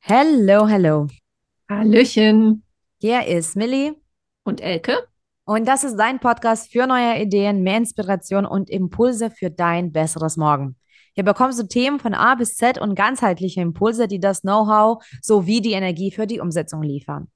Hello, hello. Hallöchen. Hier ist Millie Und Elke? und das ist dein Podcast für neue Ideen, mehr Inspiration und Impulse für dein besseres Morgen. Hier bekommst du Themen von A bis Z und ganzheitliche Impulse, die das Know-how sowie die Energie für die Umsetzung liefern.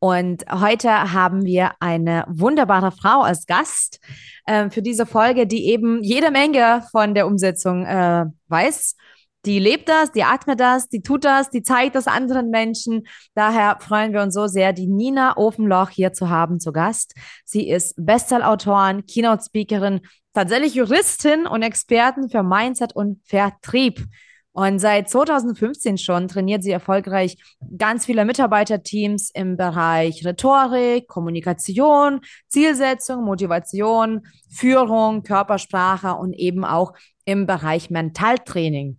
Und heute haben wir eine wunderbare Frau als Gast äh, für diese Folge, die eben jede Menge von der Umsetzung äh, weiß. Die lebt das, die atmet das, die tut das, die zeigt das anderen Menschen. Daher freuen wir uns so sehr, die Nina Ofenloch hier zu haben zu Gast. Sie ist Bestseller-Autorin, Keynote-Speakerin, tatsächlich Juristin und Expertin für Mindset und Vertrieb. Und seit 2015 schon trainiert sie erfolgreich ganz viele Mitarbeiterteams im Bereich Rhetorik, Kommunikation, Zielsetzung, Motivation, Führung, Körpersprache und eben auch im Bereich Mentaltraining.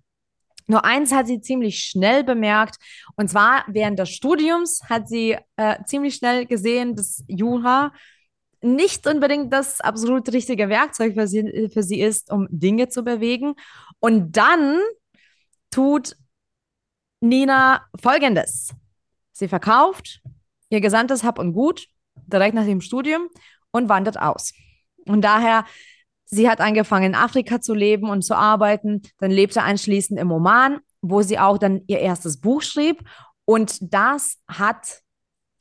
Nur eins hat sie ziemlich schnell bemerkt, und zwar während des Studiums hat sie äh, ziemlich schnell gesehen, dass Jura nicht unbedingt das absolut richtige Werkzeug für sie, für sie ist, um Dinge zu bewegen. Und dann tut Nina Folgendes. Sie verkauft ihr gesamtes Hab und Gut direkt nach dem Studium und wandert aus. Und daher, sie hat angefangen in Afrika zu leben und zu arbeiten, dann lebte anschließend im Oman, wo sie auch dann ihr erstes Buch schrieb. Und das hat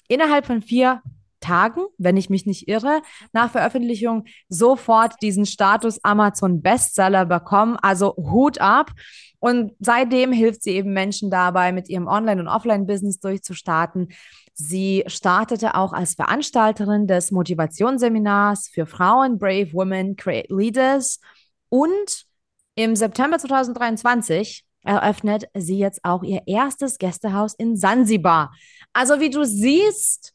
innerhalb von vier Tagen, wenn ich mich nicht irre, nach Veröffentlichung sofort diesen Status Amazon Bestseller bekommen. Also Hut ab. Und seitdem hilft sie eben Menschen dabei, mit ihrem Online- und Offline-Business durchzustarten. Sie startete auch als Veranstalterin des Motivationsseminars für Frauen Brave Women Create Leaders. Und im September 2023 eröffnet sie jetzt auch ihr erstes Gästehaus in Sansibar. Also wie du siehst,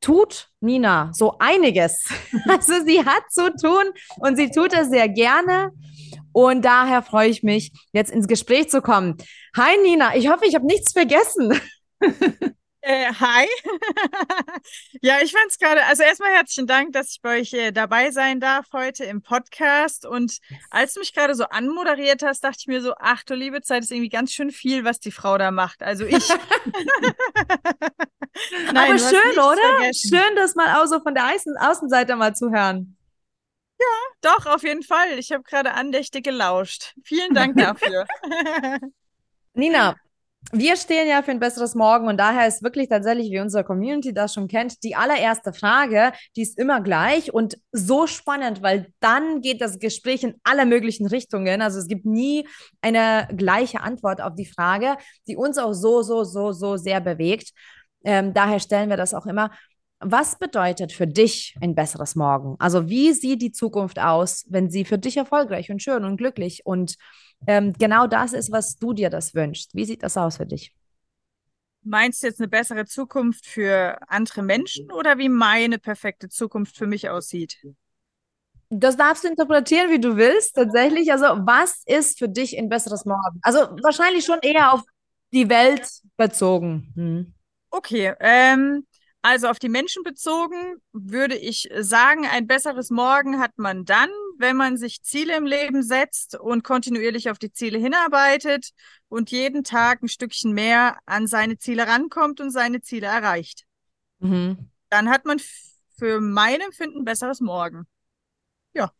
tut Nina so einiges. Also sie hat zu tun und sie tut es sehr gerne. Und daher freue ich mich, jetzt ins Gespräch zu kommen. Hi Nina, ich hoffe, ich habe nichts vergessen. Äh, hi. ja, ich fand es gerade, also erstmal herzlichen Dank, dass ich bei euch äh, dabei sein darf heute im Podcast. Und als du mich gerade so anmoderiert hast, dachte ich mir so, ach du liebe Zeit, ist irgendwie ganz schön viel, was die Frau da macht. Also ich. Nein, Aber schön, oder? Vergessen. Schön, das mal auch so von der Außen Außenseite mal zu hören. Ja, doch, auf jeden Fall. Ich habe gerade andächtig gelauscht. Vielen Dank dafür. Nina, wir stehen ja für ein besseres Morgen und daher ist wirklich tatsächlich, wie unsere Community das schon kennt, die allererste Frage, die ist immer gleich und so spannend, weil dann geht das Gespräch in alle möglichen Richtungen. Also es gibt nie eine gleiche Antwort auf die Frage, die uns auch so, so, so, so sehr bewegt. Ähm, daher stellen wir das auch immer. Was bedeutet für dich ein besseres Morgen? Also wie sieht die Zukunft aus, wenn sie für dich erfolgreich und schön und glücklich und ähm, genau das ist, was du dir das wünschst? Wie sieht das aus für dich? Meinst du jetzt eine bessere Zukunft für andere Menschen oder wie meine perfekte Zukunft für mich aussieht? Das darfst du interpretieren, wie du willst, tatsächlich. Also, was ist für dich ein besseres Morgen? Also, wahrscheinlich schon eher auf die Welt bezogen. Hm. Okay, ähm, also auf die Menschen bezogen würde ich sagen, ein besseres Morgen hat man dann, wenn man sich Ziele im Leben setzt und kontinuierlich auf die Ziele hinarbeitet und jeden Tag ein Stückchen mehr an seine Ziele rankommt und seine Ziele erreicht. Mhm. Dann hat man für mein Empfinden ein besseres Morgen. Ja.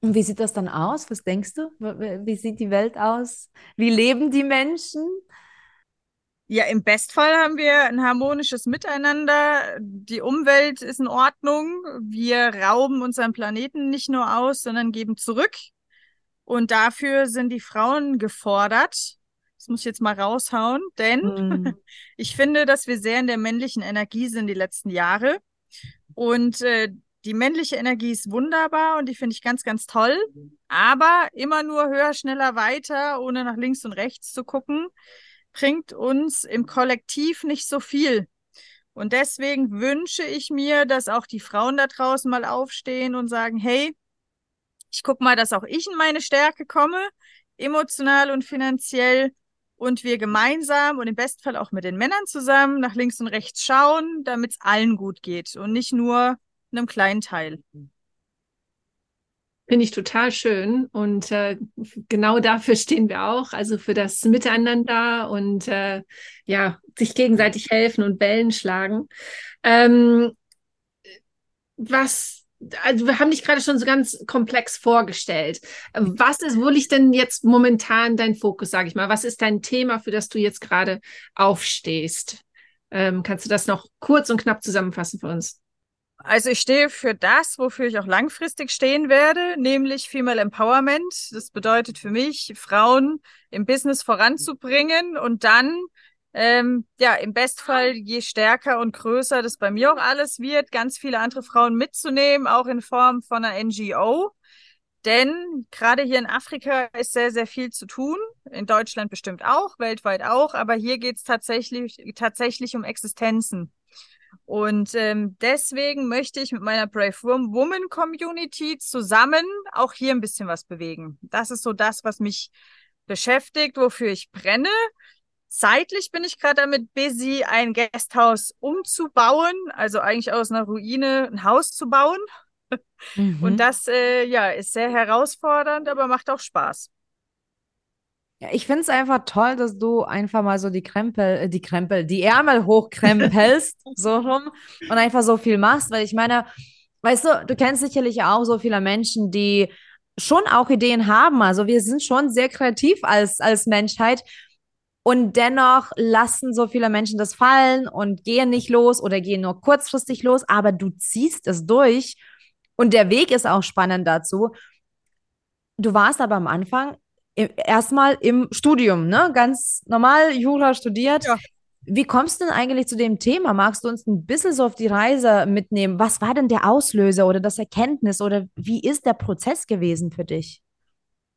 Und wie sieht das dann aus? Was denkst du? Wie sieht die Welt aus? Wie leben die Menschen? Ja, im Bestfall haben wir ein harmonisches Miteinander. Die Umwelt ist in Ordnung. Wir rauben unseren Planeten nicht nur aus, sondern geben zurück. Und dafür sind die Frauen gefordert. Das muss ich jetzt mal raushauen, denn mm. ich finde, dass wir sehr in der männlichen Energie sind die letzten Jahre. Und äh, die männliche Energie ist wunderbar und die finde ich ganz, ganz toll. Aber immer nur höher, schneller, weiter, ohne nach links und rechts zu gucken bringt uns im Kollektiv nicht so viel. Und deswegen wünsche ich mir, dass auch die Frauen da draußen mal aufstehen und sagen, hey, ich gucke mal, dass auch ich in meine Stärke komme, emotional und finanziell, und wir gemeinsam und im Bestfall auch mit den Männern zusammen nach links und rechts schauen, damit es allen gut geht und nicht nur einem kleinen Teil. Finde ich total schön und äh, genau dafür stehen wir auch, also für das Miteinander und äh, ja, sich gegenseitig helfen und Bällen schlagen. Ähm, was, also wir haben dich gerade schon so ganz komplex vorgestellt. Was ist, wo liegt denn jetzt momentan dein Fokus, sage ich mal? Was ist dein Thema, für das du jetzt gerade aufstehst? Ähm, kannst du das noch kurz und knapp zusammenfassen für uns? Also ich stehe für das, wofür ich auch langfristig stehen werde, nämlich Female Empowerment. Das bedeutet für mich, Frauen im Business voranzubringen und dann, ähm, ja, im Bestfall, je stärker und größer das bei mir auch alles wird, ganz viele andere Frauen mitzunehmen, auch in Form von einer NGO. Denn gerade hier in Afrika ist sehr, sehr viel zu tun. In Deutschland bestimmt auch, weltweit auch. Aber hier geht es tatsächlich, tatsächlich um Existenzen. Und ähm, deswegen möchte ich mit meiner Brave Woman Community zusammen auch hier ein bisschen was bewegen. Das ist so das, was mich beschäftigt, wofür ich brenne. Zeitlich bin ich gerade damit busy, ein Gasthaus umzubauen, also eigentlich aus einer Ruine ein Haus zu bauen. Mhm. Und das äh, ja ist sehr herausfordernd, aber macht auch Spaß. Ja, ich finde es einfach toll, dass du einfach mal so die Krempel, äh, die Krempel, die Ärmel hochkrempelst, so rum und einfach so viel machst, weil ich meine, weißt du, du kennst sicherlich auch so viele Menschen, die schon auch Ideen haben. Also wir sind schon sehr kreativ als, als Menschheit. Und dennoch lassen so viele Menschen das fallen und gehen nicht los oder gehen nur kurzfristig los, aber du ziehst es durch. Und der Weg ist auch spannend dazu. Du warst aber am Anfang erstmal im Studium, ne? Ganz normal Jura studiert. Ja. Wie kommst du denn eigentlich zu dem Thema? Magst du uns ein bisschen so auf die Reise mitnehmen? Was war denn der Auslöser oder das Erkenntnis oder wie ist der Prozess gewesen für dich?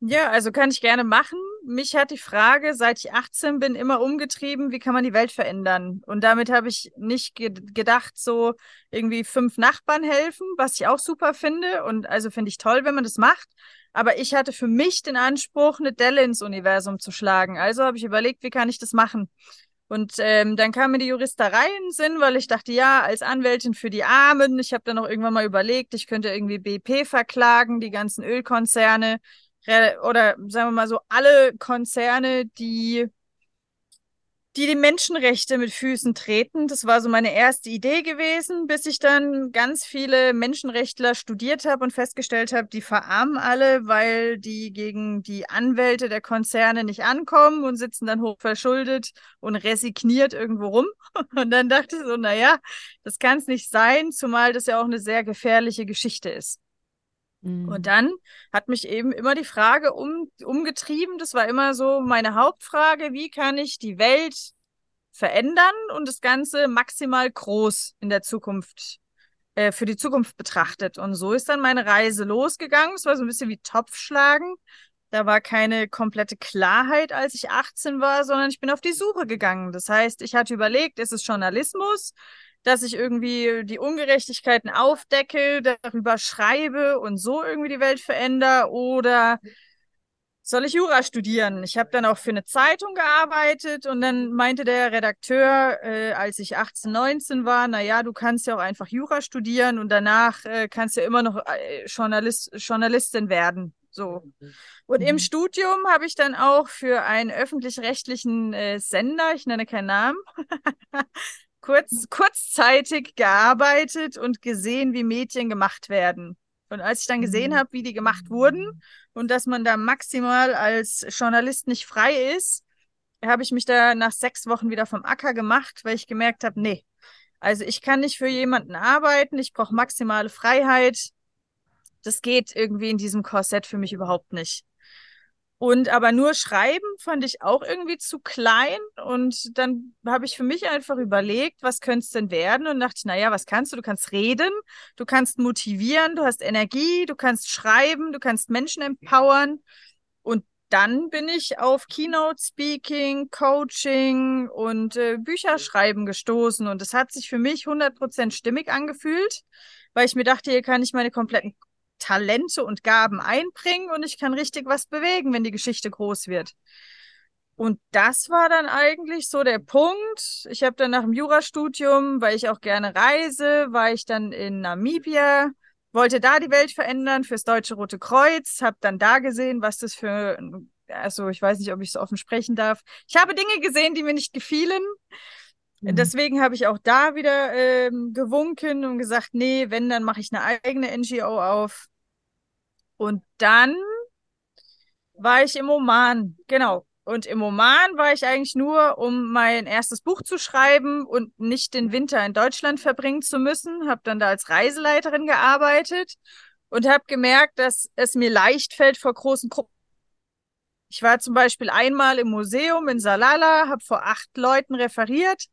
Ja, also kann ich gerne machen. Mich hat die Frage, seit ich 18 bin, immer umgetrieben, wie kann man die Welt verändern? Und damit habe ich nicht ge gedacht, so irgendwie fünf Nachbarn helfen, was ich auch super finde. Und also finde ich toll, wenn man das macht. Aber ich hatte für mich den Anspruch, eine Delle ins Universum zu schlagen. Also habe ich überlegt, wie kann ich das machen? Und ähm, dann kam mir die Juristerei in den Sinn, weil ich dachte, ja, als Anwältin für die Armen, ich habe dann auch irgendwann mal überlegt, ich könnte irgendwie BP verklagen, die ganzen Ölkonzerne oder sagen wir mal so alle Konzerne, die die die Menschenrechte mit Füßen treten. Das war so meine erste Idee gewesen, bis ich dann ganz viele Menschenrechtler studiert habe und festgestellt habe, die verarmen alle, weil die gegen die Anwälte der Konzerne nicht ankommen und sitzen dann hochverschuldet und resigniert irgendwo rum. Und dann dachte ich so, naja, das kann es nicht sein, zumal das ja auch eine sehr gefährliche Geschichte ist. Und mhm. dann hat mich eben immer die Frage um, umgetrieben, das war immer so meine Hauptfrage, wie kann ich die Welt verändern und das Ganze maximal groß in der Zukunft, äh, für die Zukunft betrachtet. Und so ist dann meine Reise losgegangen. Es war so ein bisschen wie Topfschlagen. Da war keine komplette Klarheit, als ich 18 war, sondern ich bin auf die Suche gegangen. Das heißt, ich hatte überlegt, ist es Journalismus? Dass ich irgendwie die Ungerechtigkeiten aufdecke, darüber schreibe und so irgendwie die Welt verändere oder soll ich Jura studieren? Ich habe dann auch für eine Zeitung gearbeitet und dann meinte der Redakteur, äh, als ich 18, 19 war, na ja, du kannst ja auch einfach Jura studieren und danach äh, kannst du ja immer noch äh, Journalist, Journalistin werden. So. Und im mhm. Studium habe ich dann auch für einen öffentlich-rechtlichen äh, Sender, ich nenne keinen Namen, kurz, kurzzeitig gearbeitet und gesehen, wie Mädchen gemacht werden. Und als ich dann gesehen mhm. habe, wie die gemacht wurden und dass man da maximal als Journalist nicht frei ist, habe ich mich da nach sechs Wochen wieder vom Acker gemacht, weil ich gemerkt habe, nee, also ich kann nicht für jemanden arbeiten, ich brauche maximale Freiheit. Das geht irgendwie in diesem Korsett für mich überhaupt nicht. Und aber nur schreiben fand ich auch irgendwie zu klein. Und dann habe ich für mich einfach überlegt, was könnte es denn werden? Und dachte, naja, was kannst du? Du kannst reden, du kannst motivieren, du hast Energie, du kannst schreiben, du kannst Menschen empowern. Und dann bin ich auf Keynote Speaking, Coaching und äh, Bücherschreiben gestoßen. Und es hat sich für mich 100% stimmig angefühlt, weil ich mir dachte, hier kann ich meine kompletten Talente und Gaben einbringen und ich kann richtig was bewegen, wenn die Geschichte groß wird. Und das war dann eigentlich so der Punkt. Ich habe dann nach dem Jurastudium, weil ich auch gerne reise, war ich dann in Namibia wollte da die Welt verändern fürs Deutsche Rote Kreuz, habe dann da gesehen, was das für, also ich weiß nicht, ob ich es offen sprechen darf. Ich habe Dinge gesehen, die mir nicht gefielen. Mhm. Deswegen habe ich auch da wieder ähm, gewunken und gesagt, nee, wenn, dann mache ich eine eigene NGO auf. Und dann war ich im Oman, genau. Und im Oman war ich eigentlich nur, um mein erstes Buch zu schreiben und nicht den Winter in Deutschland verbringen zu müssen. Habe dann da als Reiseleiterin gearbeitet und habe gemerkt, dass es mir leicht fällt vor großen Gruppen. Ich war zum Beispiel einmal im Museum in Salala, habe vor acht Leuten referiert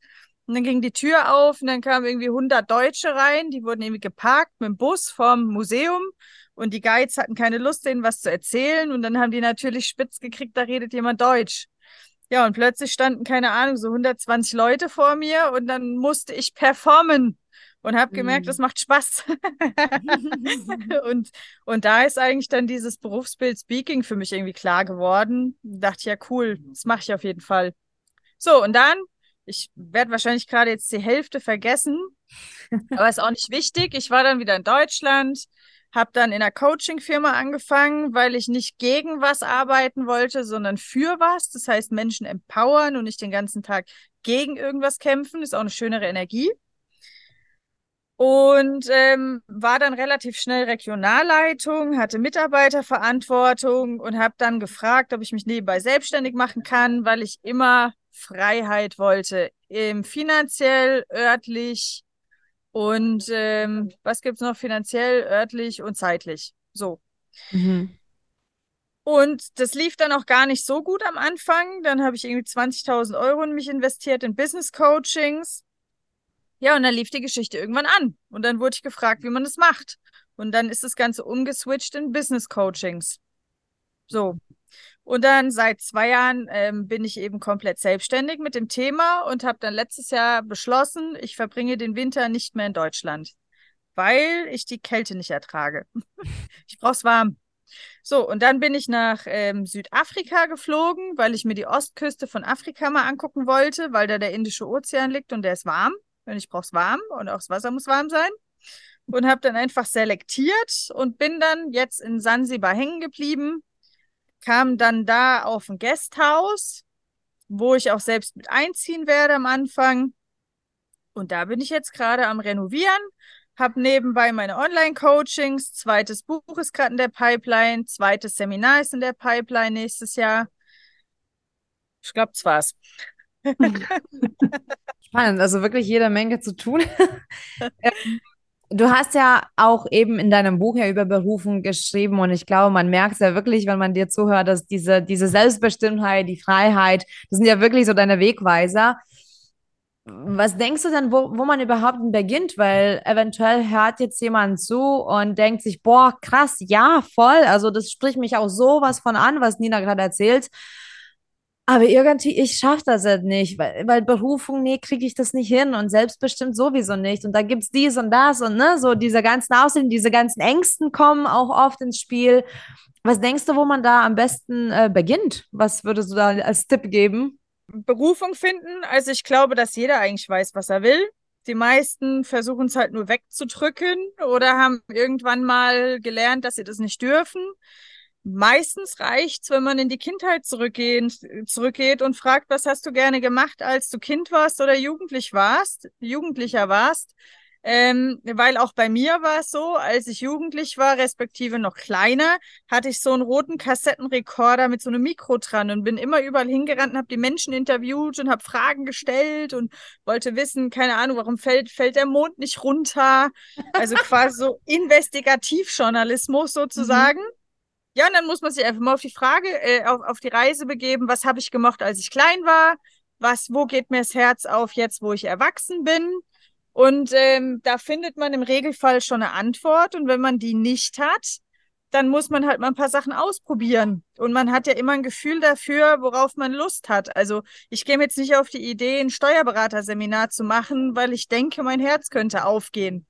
und dann ging die Tür auf und dann kamen irgendwie 100 Deutsche rein, die wurden irgendwie geparkt mit dem Bus vom Museum und die Guides hatten keine Lust, denen was zu erzählen. Und dann haben die natürlich spitz gekriegt, da redet jemand Deutsch. Ja, und plötzlich standen, keine Ahnung, so 120 Leute vor mir und dann musste ich performen und habe gemerkt, mhm. das macht Spaß. und, und da ist eigentlich dann dieses Berufsbild Speaking für mich irgendwie klar geworden. dachte ja, cool, das mache ich auf jeden Fall. So, und dann, ich werde wahrscheinlich gerade jetzt die Hälfte vergessen, aber ist auch nicht wichtig. Ich war dann wieder in Deutschland, habe dann in einer Coaching-Firma angefangen, weil ich nicht gegen was arbeiten wollte, sondern für was. Das heißt, Menschen empowern und nicht den ganzen Tag gegen irgendwas kämpfen. Ist auch eine schönere Energie. Und ähm, war dann relativ schnell Regionalleitung, hatte Mitarbeiterverantwortung und habe dann gefragt, ob ich mich nebenbei selbstständig machen kann, weil ich immer Freiheit wollte, ähm, finanziell, örtlich, und ähm, was gibt's noch finanziell, örtlich und zeitlich? So. Mhm. Und das lief dann auch gar nicht so gut am Anfang. Dann habe ich irgendwie 20.000 Euro in mich investiert in Business Coachings. Ja, und dann lief die Geschichte irgendwann an. Und dann wurde ich gefragt, wie man das macht. Und dann ist das Ganze umgeswitcht in Business Coachings. So. Und dann seit zwei Jahren ähm, bin ich eben komplett selbstständig mit dem Thema und habe dann letztes Jahr beschlossen, ich verbringe den Winter nicht mehr in Deutschland, weil ich die Kälte nicht ertrage. ich brauch's warm. So, und dann bin ich nach ähm, Südafrika geflogen, weil ich mir die Ostküste von Afrika mal angucken wollte, weil da der Indische Ozean liegt und der ist warm. Und ich brauch's warm und auch das Wasser muss warm sein. Und habe dann einfach selektiert und bin dann jetzt in Sansibar hängen geblieben kam dann da auf ein Gasthaus, wo ich auch selbst mit einziehen werde am Anfang. Und da bin ich jetzt gerade am Renovieren, habe nebenbei meine Online-Coachings, zweites Buch ist gerade in der Pipeline, zweites Seminar ist in der Pipeline nächstes Jahr. Ich glaube, das war's. Spannend, also wirklich jede Menge zu tun. Du hast ja auch eben in deinem Buch ja über Berufung geschrieben und ich glaube, man merkt es ja wirklich, wenn man dir zuhört, dass diese, diese Selbstbestimmtheit, die Freiheit, das sind ja wirklich so deine Wegweiser. Was denkst du denn, wo, wo man überhaupt beginnt? Weil eventuell hört jetzt jemand zu und denkt sich, boah, krass, ja, voll. Also das spricht mich auch sowas von an, was Nina gerade erzählt. Aber irgendwie, ich schaffe das halt nicht, weil, weil Berufung, nee, kriege ich das nicht hin und selbstbestimmt sowieso nicht. Und da gibt es dies und das und ne, so diese ganzen Aussichten, diese ganzen Ängsten kommen auch oft ins Spiel. Was denkst du, wo man da am besten äh, beginnt? Was würdest du da als Tipp geben? Berufung finden. Also ich glaube, dass jeder eigentlich weiß, was er will. Die meisten versuchen es halt nur wegzudrücken oder haben irgendwann mal gelernt, dass sie das nicht dürfen. Meistens reicht's, wenn man in die Kindheit zurückgehen, zurückgeht und fragt, was hast du gerne gemacht, als du Kind warst oder jugendlich warst, Jugendlicher warst. Ähm, weil auch bei mir war es so, als ich jugendlich war, respektive noch kleiner, hatte ich so einen roten Kassettenrekorder mit so einem Mikro dran und bin immer überall hingerannt und habe die Menschen interviewt und habe Fragen gestellt und wollte wissen, keine Ahnung, warum fällt, fällt der Mond nicht runter? Also quasi so Investigativjournalismus sozusagen. Mhm. Ja, und dann muss man sich einfach mal auf die Frage, äh, auf, auf die Reise begeben, was habe ich gemacht, als ich klein war? Was, wo geht mir das Herz auf jetzt, wo ich erwachsen bin? Und ähm, da findet man im Regelfall schon eine Antwort. Und wenn man die nicht hat, dann muss man halt mal ein paar Sachen ausprobieren. Und man hat ja immer ein Gefühl dafür, worauf man Lust hat. Also ich gehe jetzt nicht auf die Idee, ein Steuerberaterseminar zu machen, weil ich denke, mein Herz könnte aufgehen.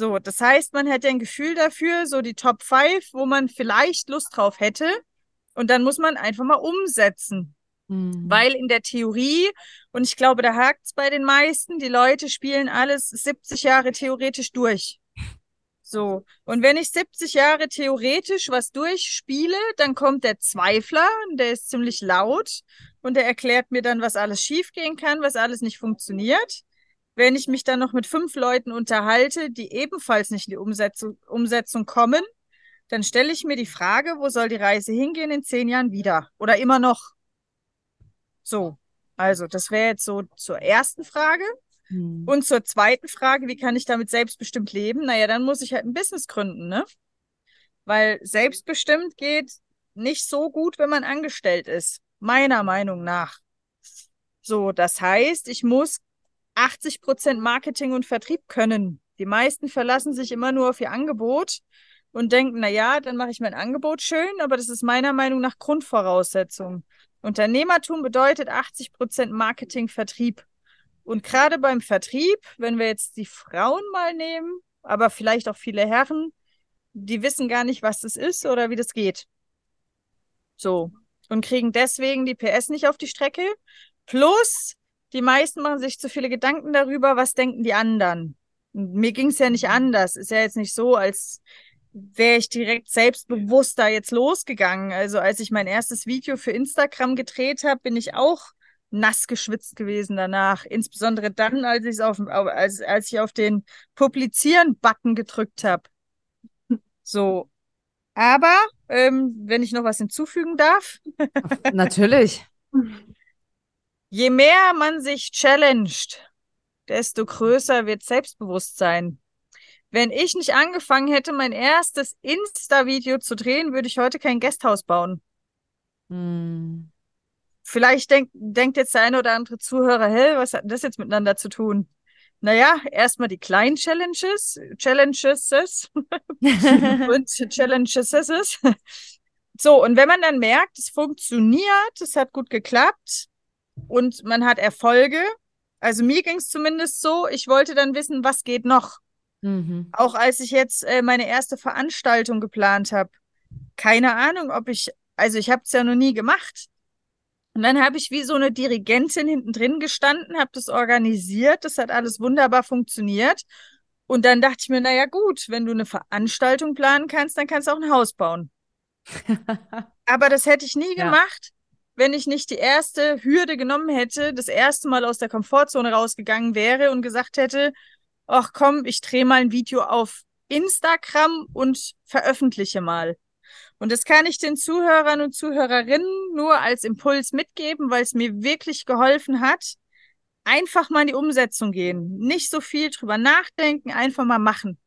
So, das heißt, man hätte ein Gefühl dafür, so die Top 5, wo man vielleicht Lust drauf hätte. Und dann muss man einfach mal umsetzen. Mhm. Weil in der Theorie, und ich glaube, da hakt es bei den meisten, die Leute spielen alles 70 Jahre theoretisch durch. So. Und wenn ich 70 Jahre theoretisch was durchspiele, dann kommt der Zweifler, der ist ziemlich laut und der erklärt mir dann, was alles schiefgehen kann, was alles nicht funktioniert. Wenn ich mich dann noch mit fünf Leuten unterhalte, die ebenfalls nicht in die Umsetzung, Umsetzung kommen, dann stelle ich mir die Frage, wo soll die Reise hingehen in zehn Jahren wieder? Oder immer noch? So. Also, das wäre jetzt so zur ersten Frage. Hm. Und zur zweiten Frage, wie kann ich damit selbstbestimmt leben? Naja, dann muss ich halt ein Business gründen, ne? Weil selbstbestimmt geht nicht so gut, wenn man angestellt ist. Meiner Meinung nach. So, das heißt, ich muss 80 Prozent Marketing und Vertrieb können. Die meisten verlassen sich immer nur auf ihr Angebot und denken, na ja, dann mache ich mein Angebot schön, aber das ist meiner Meinung nach Grundvoraussetzung. Unternehmertum bedeutet 80 Prozent Marketing, Vertrieb. Und gerade beim Vertrieb, wenn wir jetzt die Frauen mal nehmen, aber vielleicht auch viele Herren, die wissen gar nicht, was das ist oder wie das geht. So. Und kriegen deswegen die PS nicht auf die Strecke. Plus, die meisten machen sich zu viele Gedanken darüber, was denken die anderen. Und mir ging es ja nicht anders. Ist ja jetzt nicht so, als wäre ich direkt selbstbewusst da jetzt losgegangen. Also als ich mein erstes Video für Instagram gedreht habe, bin ich auch nass geschwitzt gewesen danach. Insbesondere dann, als ich auf, als, als ich auf den Publizieren-Button gedrückt habe. So. Aber, ähm, wenn ich noch was hinzufügen darf. Natürlich. Je mehr man sich challenged, desto größer wird Selbstbewusstsein. Wenn ich nicht angefangen hätte, mein erstes Insta-Video zu drehen, würde ich heute kein Gasthaus bauen. Hm. Vielleicht denk, denkt jetzt der eine oder andere Zuhörer, hä, was hat das jetzt miteinander zu tun? Naja, erstmal die kleinen Challenges, Challenges und Challenges. So, und wenn man dann merkt, es funktioniert, es hat gut geklappt und man hat Erfolge, also mir ging es zumindest so, ich wollte dann wissen, was geht noch. Mhm. Auch als ich jetzt äh, meine erste Veranstaltung geplant habe. Keine Ahnung, ob ich, also ich habe es ja noch nie gemacht. Und dann habe ich wie so eine Dirigentin hinten drin gestanden, habe das organisiert, das hat alles wunderbar funktioniert. Und dann dachte ich mir, naja gut, wenn du eine Veranstaltung planen kannst, dann kannst du auch ein Haus bauen. Aber das hätte ich nie ja. gemacht, wenn ich nicht die erste Hürde genommen hätte, das erste Mal aus der Komfortzone rausgegangen wäre und gesagt hätte, ach komm, ich drehe mal ein Video auf Instagram und veröffentliche mal. Und das kann ich den Zuhörern und Zuhörerinnen nur als Impuls mitgeben, weil es mir wirklich geholfen hat. Einfach mal in die Umsetzung gehen. Nicht so viel drüber nachdenken, einfach mal machen.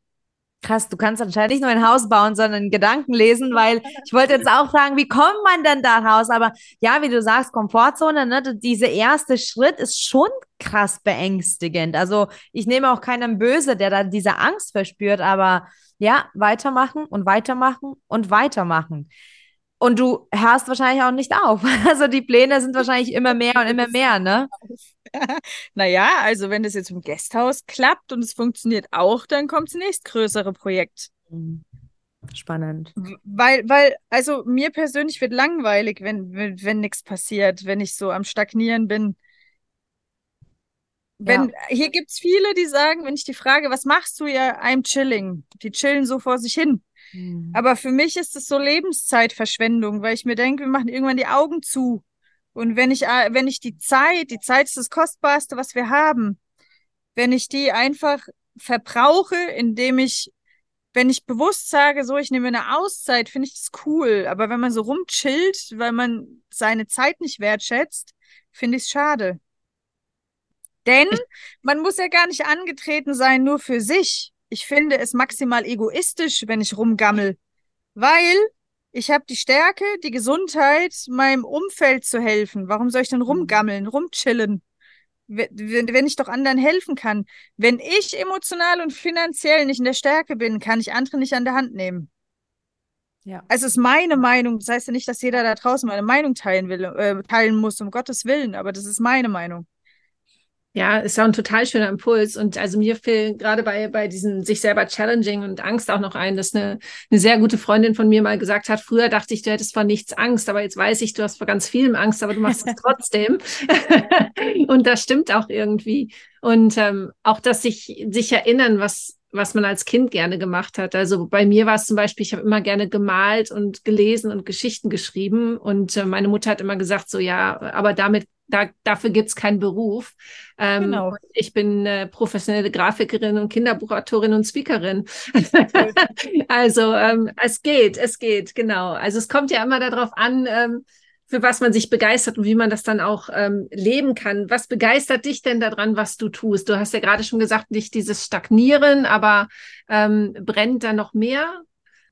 Krass, du kannst anscheinend nicht nur ein Haus bauen, sondern Gedanken lesen, weil ich wollte jetzt auch fragen, wie kommt man denn da raus? Aber ja, wie du sagst, Komfortzone, ne, dieser erste Schritt ist schon krass beängstigend. Also ich nehme auch keinen böse, der da diese Angst verspürt, aber ja, weitermachen und weitermachen und weitermachen. Und du hörst wahrscheinlich auch nicht auf. Also die Pläne sind wahrscheinlich immer mehr und immer mehr, ne? naja, also wenn das jetzt im Gasthaus klappt und es funktioniert auch, dann kommt das nächstgrößere Projekt. Mhm. Spannend. Weil, weil, also mir persönlich wird langweilig, wenn, wenn, wenn nichts passiert, wenn ich so am Stagnieren bin. Wenn, ja. Hier gibt es viele, die sagen, wenn ich die frage, was machst du ja, I'm chilling. Die chillen so vor sich hin. Mhm. Aber für mich ist es so Lebenszeitverschwendung, weil ich mir denke, wir machen irgendwann die Augen zu. Und wenn ich, äh, wenn ich die Zeit, die Zeit ist das Kostbarste, was wir haben, wenn ich die einfach verbrauche, indem ich, wenn ich bewusst sage, so, ich nehme eine Auszeit, finde ich das cool. Aber wenn man so rumchillt, weil man seine Zeit nicht wertschätzt, finde ich es schade. Denn man muss ja gar nicht angetreten sein nur für sich. Ich finde es maximal egoistisch, wenn ich rumgammel, weil ich habe die Stärke, die Gesundheit, meinem Umfeld zu helfen. Warum soll ich denn rumgammeln, rumchillen? Wenn ich doch anderen helfen kann. Wenn ich emotional und finanziell nicht in der Stärke bin, kann ich andere nicht an der Hand nehmen. Ja. Es ist meine Meinung. Das heißt ja nicht, dass jeder da draußen meine Meinung teilen will, äh, teilen muss, um Gottes Willen, aber das ist meine Meinung. Ja, ist ja ein total schöner Impuls. Und also mir fiel gerade bei, bei diesem sich selber challenging und Angst auch noch ein, dass eine, eine sehr gute Freundin von mir mal gesagt hat, früher dachte ich, du hättest vor nichts Angst, aber jetzt weiß ich, du hast vor ganz vielem Angst, aber du machst es trotzdem. und das stimmt auch irgendwie. Und ähm, auch, dass sich, sich erinnern, was, was man als Kind gerne gemacht hat. Also bei mir war es zum Beispiel, ich habe immer gerne gemalt und gelesen und Geschichten geschrieben. Und äh, meine Mutter hat immer gesagt, so ja, aber damit, da, dafür gibt's keinen Beruf. Ähm, genau. Ich bin äh, professionelle Grafikerin und Kinderbuchautorin und Speakerin. also ähm, es geht, es geht, genau. Also es kommt ja immer darauf an, ähm, für was man sich begeistert und wie man das dann auch ähm, leben kann. Was begeistert dich denn daran, was du tust? Du hast ja gerade schon gesagt, nicht dieses Stagnieren, aber ähm, brennt da noch mehr?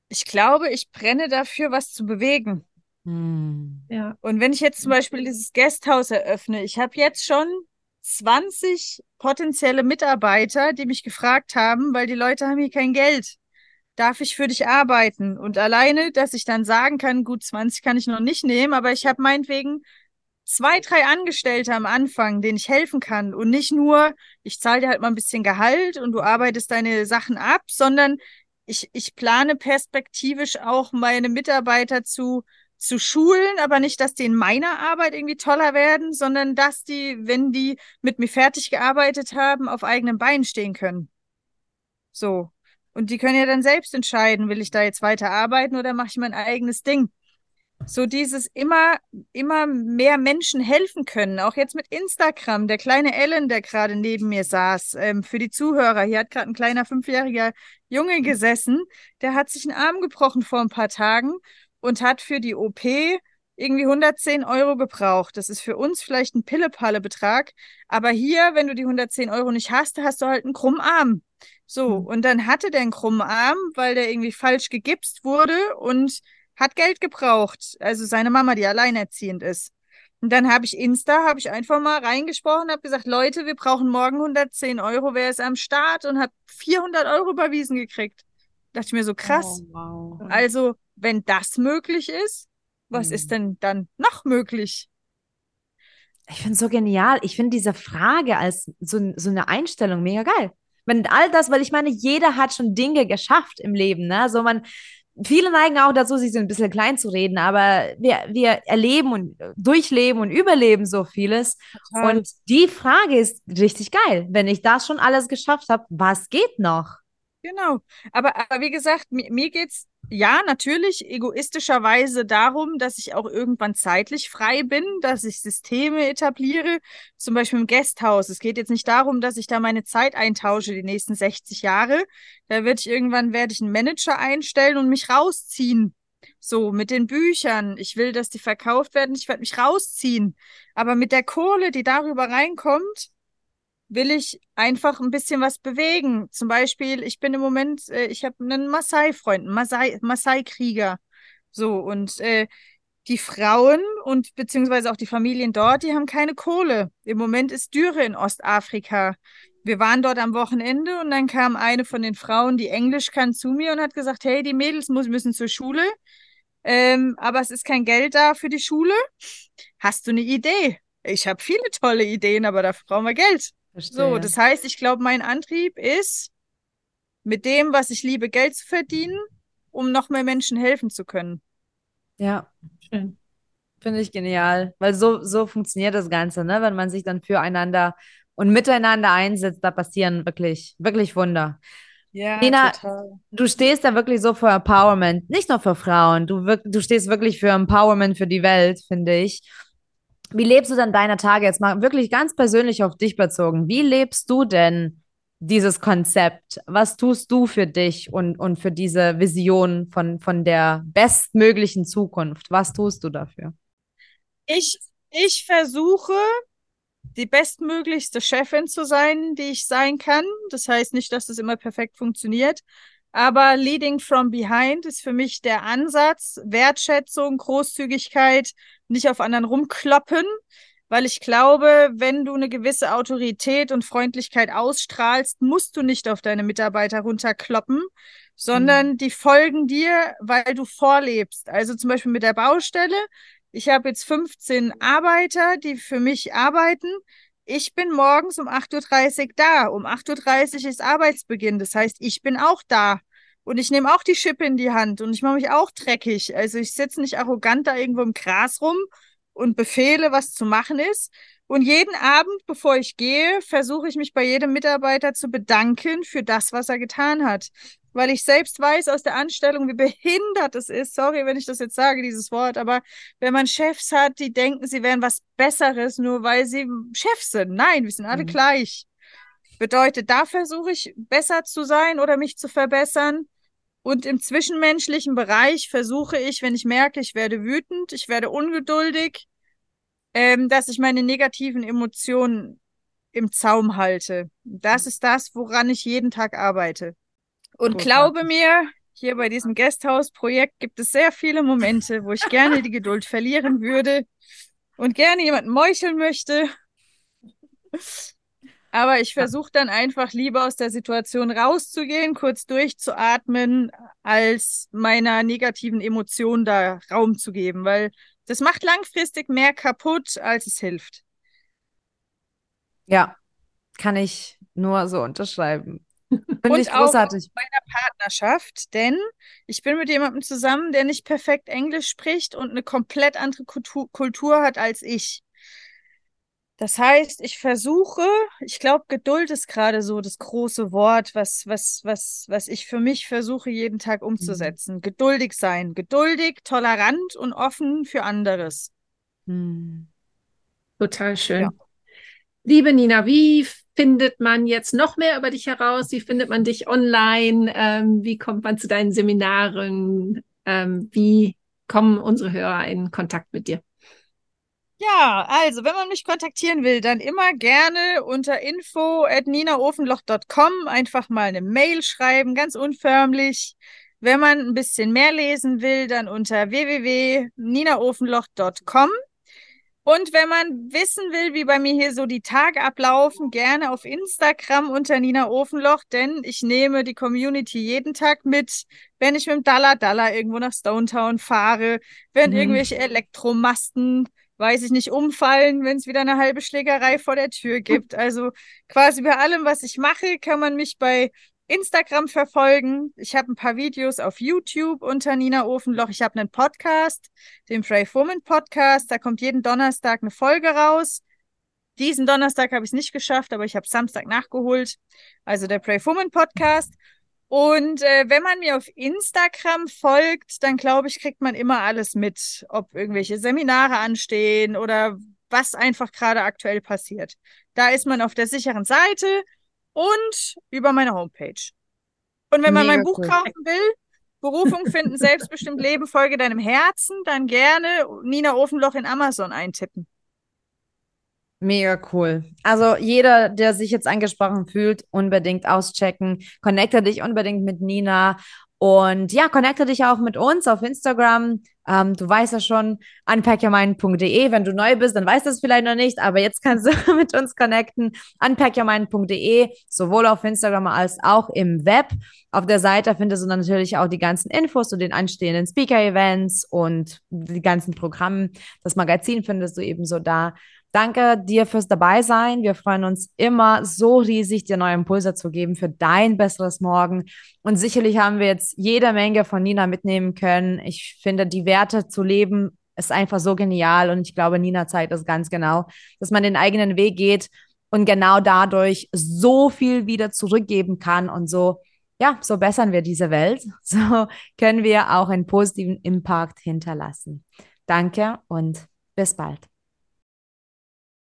Ich glaube, ich brenne dafür, was zu bewegen. Hm. Ja. Und wenn ich jetzt zum Beispiel dieses Guesthouse eröffne, ich habe jetzt schon 20 potenzielle Mitarbeiter, die mich gefragt haben, weil die Leute haben hier kein Geld darf ich für dich arbeiten? Und alleine, dass ich dann sagen kann, gut, 20 kann ich noch nicht nehmen, aber ich habe meinetwegen zwei, drei Angestellte am Anfang, denen ich helfen kann. Und nicht nur, ich zahle dir halt mal ein bisschen Gehalt und du arbeitest deine Sachen ab, sondern ich, ich plane perspektivisch auch meine Mitarbeiter zu, zu schulen, aber nicht, dass die in meiner Arbeit irgendwie toller werden, sondern dass die, wenn die mit mir fertig gearbeitet haben, auf eigenen Beinen stehen können. So. Und die können ja dann selbst entscheiden, will ich da jetzt weiter arbeiten oder mache ich mein eigenes Ding. So dieses immer, immer mehr Menschen helfen können. Auch jetzt mit Instagram. Der kleine Ellen, der gerade neben mir saß, ähm, für die Zuhörer. Hier hat gerade ein kleiner fünfjähriger Junge gesessen. Der hat sich einen Arm gebrochen vor ein paar Tagen und hat für die OP irgendwie 110 Euro gebraucht. Das ist für uns vielleicht ein Pille-Palle-Betrag. Aber hier, wenn du die 110 Euro nicht hast, hast du halt einen krummen Arm. So, mhm. und dann hatte der einen krummen Arm, weil der irgendwie falsch gegipst wurde und hat Geld gebraucht. Also seine Mama, die alleinerziehend ist. Und dann habe ich Insta, habe ich einfach mal reingesprochen, habe gesagt, Leute, wir brauchen morgen 110 Euro, wer ist am Start? Und habe 400 Euro überwiesen gekriegt. dachte ich mir so, krass. Oh, wow. Also, wenn das möglich ist, was mhm. ist denn dann noch möglich? Ich finde es so genial. Ich finde diese Frage als so, so eine Einstellung mega geil. Wenn all das, weil ich meine, jeder hat schon Dinge geschafft im Leben, ne? So man, viele neigen auch dazu, sich so ein bisschen klein zu reden, aber wir, wir erleben und durchleben und überleben so vieles. Total. Und die Frage ist richtig geil. Wenn ich das schon alles geschafft habe, was geht noch? Genau. Aber, aber wie gesagt, mir, mir geht's ja, natürlich egoistischerweise darum, dass ich auch irgendwann zeitlich frei bin, dass ich Systeme etabliere, zum Beispiel im Guesthouse. Es geht jetzt nicht darum, dass ich da meine Zeit eintausche die nächsten 60 Jahre. Da werde ich irgendwann werde ich einen Manager einstellen und mich rausziehen. So, mit den Büchern. Ich will, dass die verkauft werden. Ich werde mich rausziehen. Aber mit der Kohle, die darüber reinkommt, will ich einfach ein bisschen was bewegen. Zum Beispiel, ich bin im Moment, äh, ich habe einen Maasai-Freund, einen Maasai-Krieger. so, und äh, die Frauen und beziehungsweise auch die Familien dort, die haben keine Kohle. Im Moment ist Dürre in Ostafrika. Wir waren dort am Wochenende und dann kam eine von den Frauen, die Englisch kann, zu mir und hat gesagt, hey, die Mädels müssen zur Schule, ähm, aber es ist kein Geld da für die Schule. Hast du eine Idee? Ich habe viele tolle Ideen, aber dafür brauchen wir Geld. Verstehe. So, das heißt, ich glaube, mein Antrieb ist, mit dem, was ich liebe, Geld zu verdienen, um noch mehr Menschen helfen zu können. Ja, schön. Finde ich genial, weil so, so funktioniert das Ganze, ne? Wenn man sich dann füreinander und miteinander einsetzt, da passieren wirklich, wirklich Wunder. Ja, Nina, total. du stehst da wirklich so für Empowerment, nicht nur für Frauen, du, du stehst wirklich für Empowerment für die Welt, finde ich. Wie lebst du dann deine Tage jetzt mal wirklich ganz persönlich auf dich bezogen? Wie lebst du denn dieses Konzept? Was tust du für dich und, und für diese Vision von, von der bestmöglichen Zukunft? Was tust du dafür? Ich, ich versuche, die bestmöglichste Chefin zu sein, die ich sein kann. Das heißt nicht, dass das immer perfekt funktioniert, aber Leading from Behind ist für mich der Ansatz, Wertschätzung, Großzügigkeit, nicht auf anderen rumkloppen, weil ich glaube, wenn du eine gewisse Autorität und Freundlichkeit ausstrahlst, musst du nicht auf deine Mitarbeiter runterkloppen, sondern mhm. die folgen dir, weil du vorlebst. Also zum Beispiel mit der Baustelle. Ich habe jetzt 15 Arbeiter, die für mich arbeiten. Ich bin morgens um 8.30 Uhr da. Um 8.30 Uhr ist Arbeitsbeginn. Das heißt, ich bin auch da. Und ich nehme auch die Schippe in die Hand und ich mache mich auch dreckig. Also ich sitze nicht arrogant da irgendwo im Gras rum und befehle, was zu machen ist. Und jeden Abend, bevor ich gehe, versuche ich mich bei jedem Mitarbeiter zu bedanken für das, was er getan hat. Weil ich selbst weiß aus der Anstellung, wie behindert es ist. Sorry, wenn ich das jetzt sage, dieses Wort. Aber wenn man Chefs hat, die denken, sie wären was Besseres, nur weil sie Chefs sind. Nein, wir sind alle mhm. gleich. Bedeutet, da versuche ich besser zu sein oder mich zu verbessern. Und im zwischenmenschlichen Bereich versuche ich, wenn ich merke, ich werde wütend, ich werde ungeduldig, ähm, dass ich meine negativen Emotionen im Zaum halte. Das ist das, woran ich jeden Tag arbeite. Und Großartig. glaube mir, hier bei diesem Guesthouse-Projekt gibt es sehr viele Momente, wo ich gerne die Geduld verlieren würde und gerne jemanden meucheln möchte. Aber ich versuche dann einfach lieber aus der Situation rauszugehen, kurz durchzuatmen, als meiner negativen Emotion da Raum zu geben, weil das macht langfristig mehr kaputt, als es hilft. Ja, kann ich nur so unterschreiben. Finde ich großartig. Auch bei der Partnerschaft, denn ich bin mit jemandem zusammen, der nicht perfekt Englisch spricht und eine komplett andere Kultur, Kultur hat als ich. Das heißt, ich versuche, ich glaube, Geduld ist gerade so das große Wort, was, was, was, was ich für mich versuche, jeden Tag mhm. umzusetzen. Mhm. Geduldig sein, geduldig, tolerant und offen für anderes. Mhm. Total schön. Ja. Liebe Nina, wie findet man jetzt noch mehr über dich heraus? Wie findet man dich online? Ähm, wie kommt man zu deinen Seminaren? Ähm, wie kommen unsere Hörer in Kontakt mit dir? Ja, also wenn man mich kontaktieren will, dann immer gerne unter info at ninaofenloch.com einfach mal eine Mail schreiben, ganz unförmlich. Wenn man ein bisschen mehr lesen will, dann unter www.ninaofenloch.com. Und wenn man wissen will, wie bei mir hier so die Tage ablaufen, gerne auf Instagram unter Nina Ofenloch, denn ich nehme die Community jeden Tag mit, wenn ich mit dem Dalla Dalla irgendwo nach Stonetown fahre, wenn mhm. irgendwelche Elektromasten weiß ich nicht, umfallen, wenn es wieder eine halbe Schlägerei vor der Tür gibt. Also quasi bei allem, was ich mache, kann man mich bei Instagram verfolgen. Ich habe ein paar Videos auf YouTube unter Nina Ofenloch. Ich habe einen Podcast, den Brave Woman Podcast. Da kommt jeden Donnerstag eine Folge raus. Diesen Donnerstag habe ich es nicht geschafft, aber ich habe Samstag nachgeholt. Also der Brave Woman Podcast. Und äh, wenn man mir auf Instagram folgt, dann glaube ich, kriegt man immer alles mit, ob irgendwelche Seminare anstehen oder was einfach gerade aktuell passiert. Da ist man auf der sicheren Seite und über meine Homepage. Und wenn man Mega mein Buch cool. kaufen will, Berufung finden, selbstbestimmt Leben, folge deinem Herzen, dann gerne Nina Ofenloch in Amazon eintippen. Mega cool. Also jeder, der sich jetzt angesprochen fühlt, unbedingt auschecken. Connecte dich unbedingt mit Nina. Und ja, connecte dich auch mit uns auf Instagram. Ähm, du weißt ja schon, unpackyourmind.de. Wenn du neu bist, dann weißt du es vielleicht noch nicht, aber jetzt kannst du mit uns connecten. unpackyourmind.de, sowohl auf Instagram als auch im Web. Auf der Seite findest du natürlich auch die ganzen Infos zu den anstehenden Speaker-Events und die ganzen Programme. Das Magazin findest du ebenso da. Danke dir fürs Dabeisein. Wir freuen uns immer so riesig, dir neue Impulse zu geben für dein besseres Morgen. Und sicherlich haben wir jetzt jede Menge von Nina mitnehmen können. Ich finde, die Werte zu leben ist einfach so genial. Und ich glaube, Nina zeigt das ganz genau, dass man den eigenen Weg geht und genau dadurch so viel wieder zurückgeben kann und so ja, so bessern wir diese Welt. So können wir auch einen positiven Impact hinterlassen. Danke und bis bald.